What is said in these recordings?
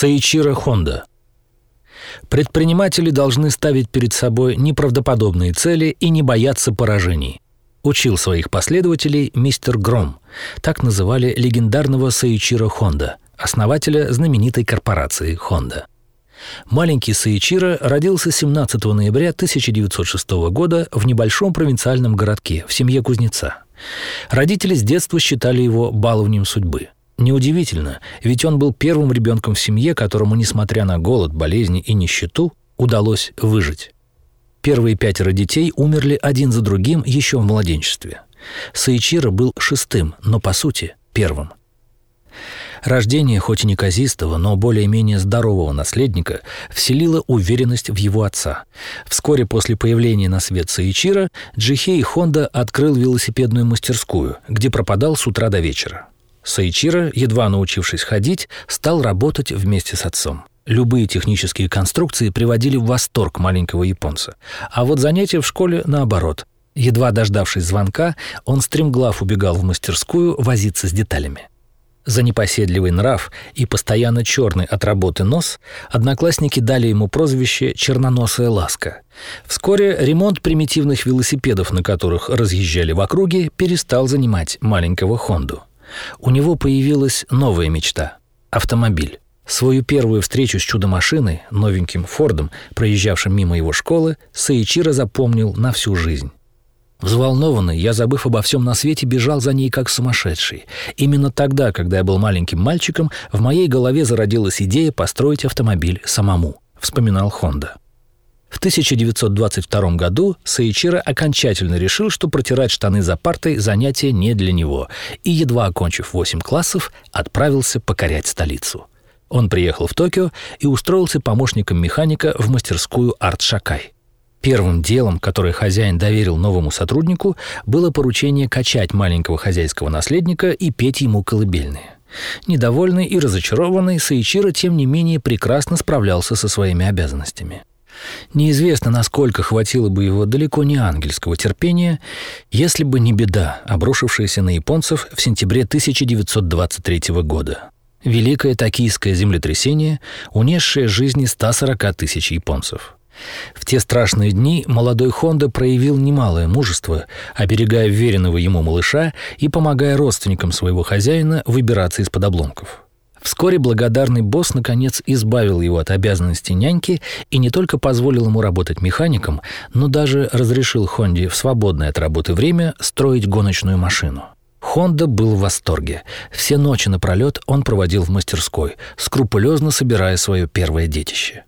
Соичиро Хонда. Предприниматели должны ставить перед собой неправдоподобные цели и не бояться поражений. Учил своих последователей мистер Гром. Так называли легендарного Соичиро Хонда, основателя знаменитой корпорации Хонда. Маленький Соичиро родился 17 ноября 1906 года в небольшом провинциальном городке в семье кузнеца. Родители с детства считали его баловнем судьбы – Неудивительно, ведь он был первым ребенком в семье, которому, несмотря на голод, болезни и нищету, удалось выжить. Первые пятеро детей умерли один за другим еще в младенчестве. Саичира был шестым, но по сути первым. Рождение хоть и неказистого, но более-менее здорового наследника вселило уверенность в его отца. Вскоре после появления на свет Саичира Джихей Хонда открыл велосипедную мастерскую, где пропадал с утра до вечера. Саичира, едва научившись ходить, стал работать вместе с отцом. Любые технические конструкции приводили в восторг маленького японца. А вот занятия в школе наоборот. Едва дождавшись звонка, он стремглав убегал в мастерскую возиться с деталями. За непоседливый нрав и постоянно черный от работы нос одноклассники дали ему прозвище «черноносая ласка». Вскоре ремонт примитивных велосипедов, на которых разъезжали в округе, перестал занимать маленького Хонду – у него появилась новая мечта – автомобиль. Свою первую встречу с чудо-машиной, новеньким Фордом, проезжавшим мимо его школы, Саичиро запомнил на всю жизнь. Взволнованный, я, забыв обо всем на свете, бежал за ней как сумасшедший. Именно тогда, когда я был маленьким мальчиком, в моей голове зародилась идея построить автомобиль самому, вспоминал Хонда. В 1922 году Саичиро окончательно решил, что протирать штаны за партой – занятие не для него, и, едва окончив 8 классов, отправился покорять столицу. Он приехал в Токио и устроился помощником механика в мастерскую «Арт Шакай». Первым делом, которое хозяин доверил новому сотруднику, было поручение качать маленького хозяйского наследника и петь ему колыбельные. Недовольный и разочарованный, Саичиро, тем не менее, прекрасно справлялся со своими обязанностями. Неизвестно, насколько хватило бы его далеко не ангельского терпения, если бы не беда, обрушившаяся на японцев в сентябре 1923 года. Великое токийское землетрясение, унесшее жизни 140 тысяч японцев. В те страшные дни молодой Хонда проявил немалое мужество, оберегая веренного ему малыша и помогая родственникам своего хозяина выбираться из-под обломков. Вскоре благодарный босс наконец избавил его от обязанностей няньки и не только позволил ему работать механиком, но даже разрешил Хонде в свободное от работы время строить гоночную машину. Хонда был в восторге. Все ночи напролет он проводил в мастерской, скрупулезно собирая свое первое детище.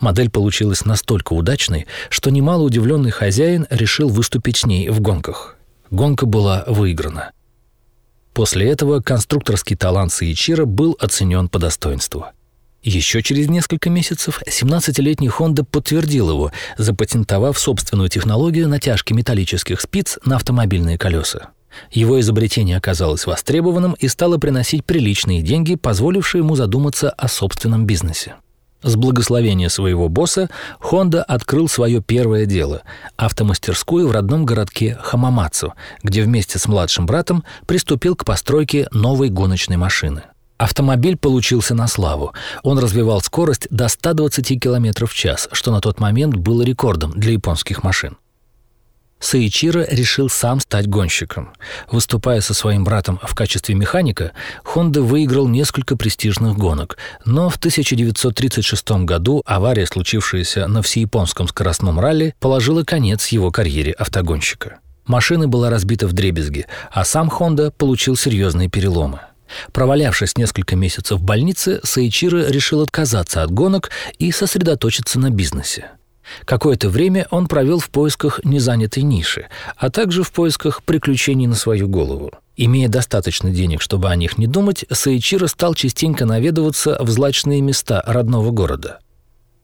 Модель получилась настолько удачной, что немало удивленный хозяин решил выступить с ней в гонках. Гонка была выиграна. После этого конструкторский талант Саичира был оценен по достоинству. Еще через несколько месяцев 17-летний Honda подтвердил его, запатентовав собственную технологию натяжки металлических спиц на автомобильные колеса. Его изобретение оказалось востребованным и стало приносить приличные деньги, позволившие ему задуматься о собственном бизнесе. С благословения своего босса Honda открыл свое первое дело – автомастерскую в родном городке Хамамацу, где вместе с младшим братом приступил к постройке новой гоночной машины. Автомобиль получился на славу. Он развивал скорость до 120 км в час, что на тот момент было рекордом для японских машин. Саичиро решил сам стать гонщиком. Выступая со своим братом в качестве механика, Хонда выиграл несколько престижных гонок, но в 1936 году авария, случившаяся на всеяпонском скоростном ралли, положила конец его карьере автогонщика. Машина была разбита в дребезги, а сам Хонда получил серьезные переломы. Провалявшись несколько месяцев в больнице, Саичиро решил отказаться от гонок и сосредоточиться на бизнесе. Какое-то время он провел в поисках незанятой ниши, а также в поисках приключений на свою голову. Имея достаточно денег, чтобы о них не думать, Саичиро стал частенько наведываться в злачные места родного города.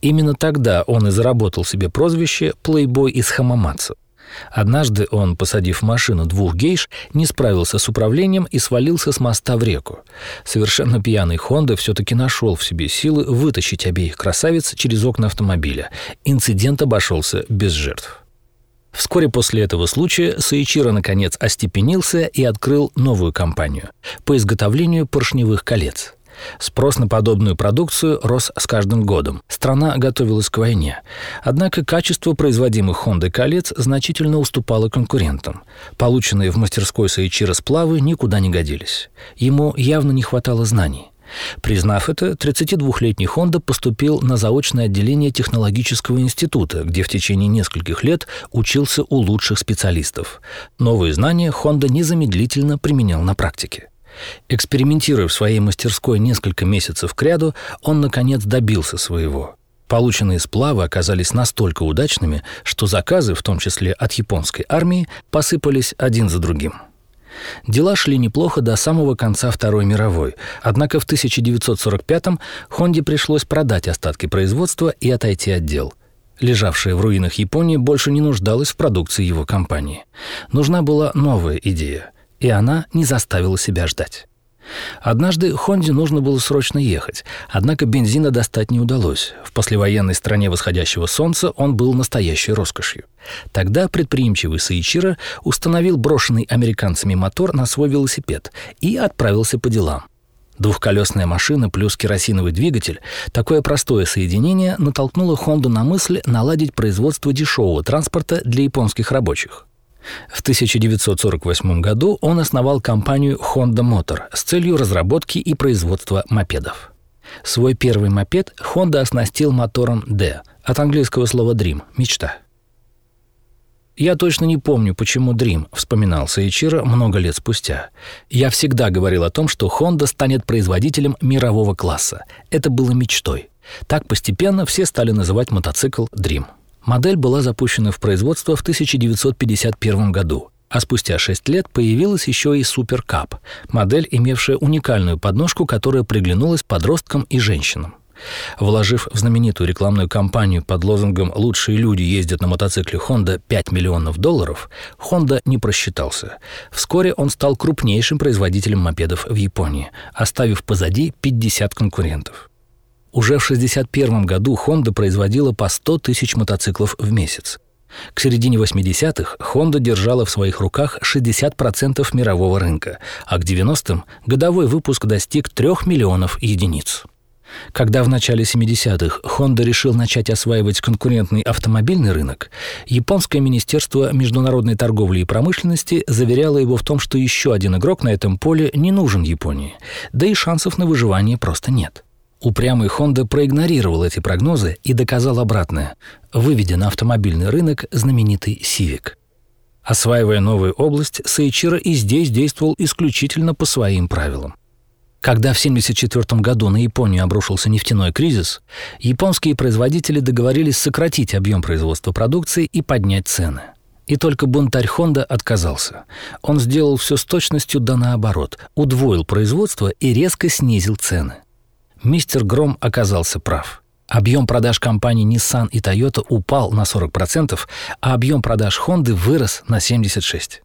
Именно тогда он и заработал себе прозвище «плейбой из Хамамацу». Однажды он, посадив машину двух гейш, не справился с управлением и свалился с моста в реку. Совершенно пьяный Хонда все-таки нашел в себе силы вытащить обеих красавиц через окна автомобиля. Инцидент обошелся без жертв. Вскоре после этого случая Саичиро наконец остепенился и открыл новую компанию по изготовлению поршневых колец – Спрос на подобную продукцию рос с каждым годом. Страна готовилась к войне. Однако качество производимых Honda колец значительно уступало конкурентам. Полученные в мастерской Саичира сплавы никуда не годились. Ему явно не хватало знаний. Признав это, 32-летний Хонда поступил на заочное отделение технологического института, где в течение нескольких лет учился у лучших специалистов. Новые знания Хонда незамедлительно применял на практике. Экспериментируя в своей мастерской несколько месяцев кряду, он, наконец, добился своего. Полученные сплавы оказались настолько удачными, что заказы, в том числе от японской армии, посыпались один за другим – Дела шли неплохо до самого конца Второй мировой, однако в 1945-м Хонде пришлось продать остатки производства и отойти от дел. Лежавшая в руинах Япония больше не нуждалась в продукции его компании. Нужна была новая идея, и она не заставила себя ждать. Однажды Хонде нужно было срочно ехать, однако бензина достать не удалось. В послевоенной стране восходящего солнца он был настоящей роскошью. Тогда предприимчивый Саичира установил брошенный американцами мотор на свой велосипед и отправился по делам. Двухколесная машина плюс керосиновый двигатель – такое простое соединение натолкнуло Хонду на мысль наладить производство дешевого транспорта для японских рабочих. В 1948 году он основал компанию Honda Motor с целью разработки и производства мопедов. Свой первый мопед Honda оснастил мотором D, от английского слова dream – мечта. «Я точно не помню, почему Dream», — вспоминал Саичиро много лет спустя. «Я всегда говорил о том, что Honda станет производителем мирового класса. Это было мечтой. Так постепенно все стали называть мотоцикл Dream». Модель была запущена в производство в 1951 году, а спустя 6 лет появилась еще и Super Cup, модель, имевшая уникальную подножку, которая приглянулась подросткам и женщинам. Вложив в знаменитую рекламную кампанию под лозунгом «Лучшие люди ездят на мотоцикле Honda 5 миллионов долларов», Honda не просчитался. Вскоре он стал крупнейшим производителем мопедов в Японии, оставив позади 50 конкурентов. Уже в 1961 году Honda производила по 100 тысяч мотоциклов в месяц. К середине 80-х Honda держала в своих руках 60% мирового рынка, а к 90-м годовой выпуск достиг 3 миллионов единиц. Когда в начале 70-х Honda решил начать осваивать конкурентный автомобильный рынок, японское министерство международной торговли и промышленности заверяло его в том, что еще один игрок на этом поле не нужен Японии, да и шансов на выживание просто нет – Упрямый Honda проигнорировал эти прогнозы и доказал обратное, выведя на автомобильный рынок знаменитый Civic. Осваивая новую область, Саичиро и здесь действовал исключительно по своим правилам. Когда в 1974 году на Японию обрушился нефтяной кризис, японские производители договорились сократить объем производства продукции и поднять цены. И только бунтарь Honda отказался. Он сделал все с точностью да наоборот, удвоил производство и резко снизил цены – мистер Гром оказался прав. Объем продаж компаний Nissan и Toyota упал на 40%, а объем продаж Honda вырос на 76%.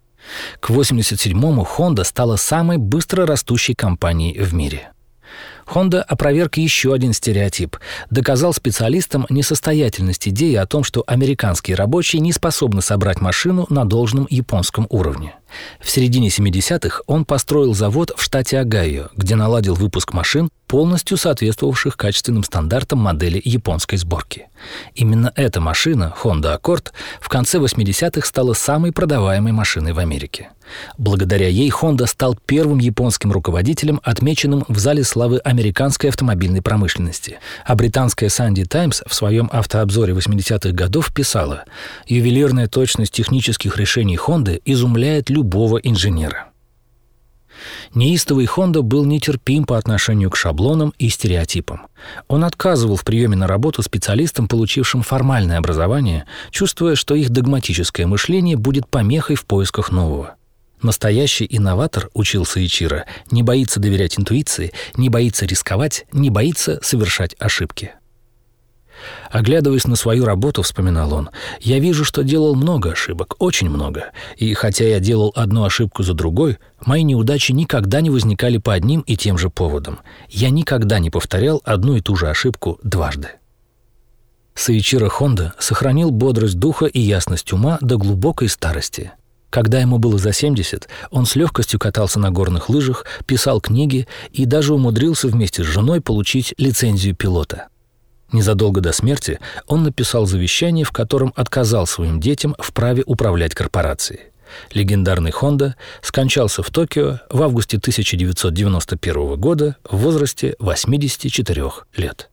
К 87-му Honda стала самой быстро растущей компанией в мире. Honda опроверг еще один стереотип. Доказал специалистам несостоятельность идеи о том, что американские рабочие не способны собрать машину на должном японском уровне. В середине 70-х он построил завод в штате Огайо, где наладил выпуск машин, полностью соответствовавших качественным стандартам модели японской сборки. Именно эта машина, Honda Accord, в конце 80-х стала самой продаваемой машиной в Америке. Благодаря ей Honda стал первым японским руководителем, отмеченным в зале славы американской автомобильной промышленности. А британская Sandy Times в своем автообзоре 80-х годов писала «Ювелирная точность технических решений Honda изумляет любого инженера». Неистовый Хонда был нетерпим по отношению к шаблонам и стереотипам. Он отказывал в приеме на работу специалистам, получившим формальное образование, чувствуя, что их догматическое мышление будет помехой в поисках нового. Настоящий инноватор, учился Ичиро, не боится доверять интуиции, не боится рисковать, не боится совершать ошибки. Оглядываясь на свою работу, вспоминал он, я вижу, что делал много ошибок, очень много. И хотя я делал одну ошибку за другой, мои неудачи никогда не возникали по одним и тем же поводам. Я никогда не повторял одну и ту же ошибку дважды. Саичиро Хонда сохранил бодрость духа и ясность ума до глубокой старости – Когда ему было за 70, он с легкостью катался на горных лыжах, писал книги и даже умудрился вместе с женой получить лицензию пилота. Незадолго до смерти он написал завещание, в котором отказал своим детям в праве управлять корпорацией. Легендарный Honda скончался в Токио в августе 1991 года в возрасте 84 лет.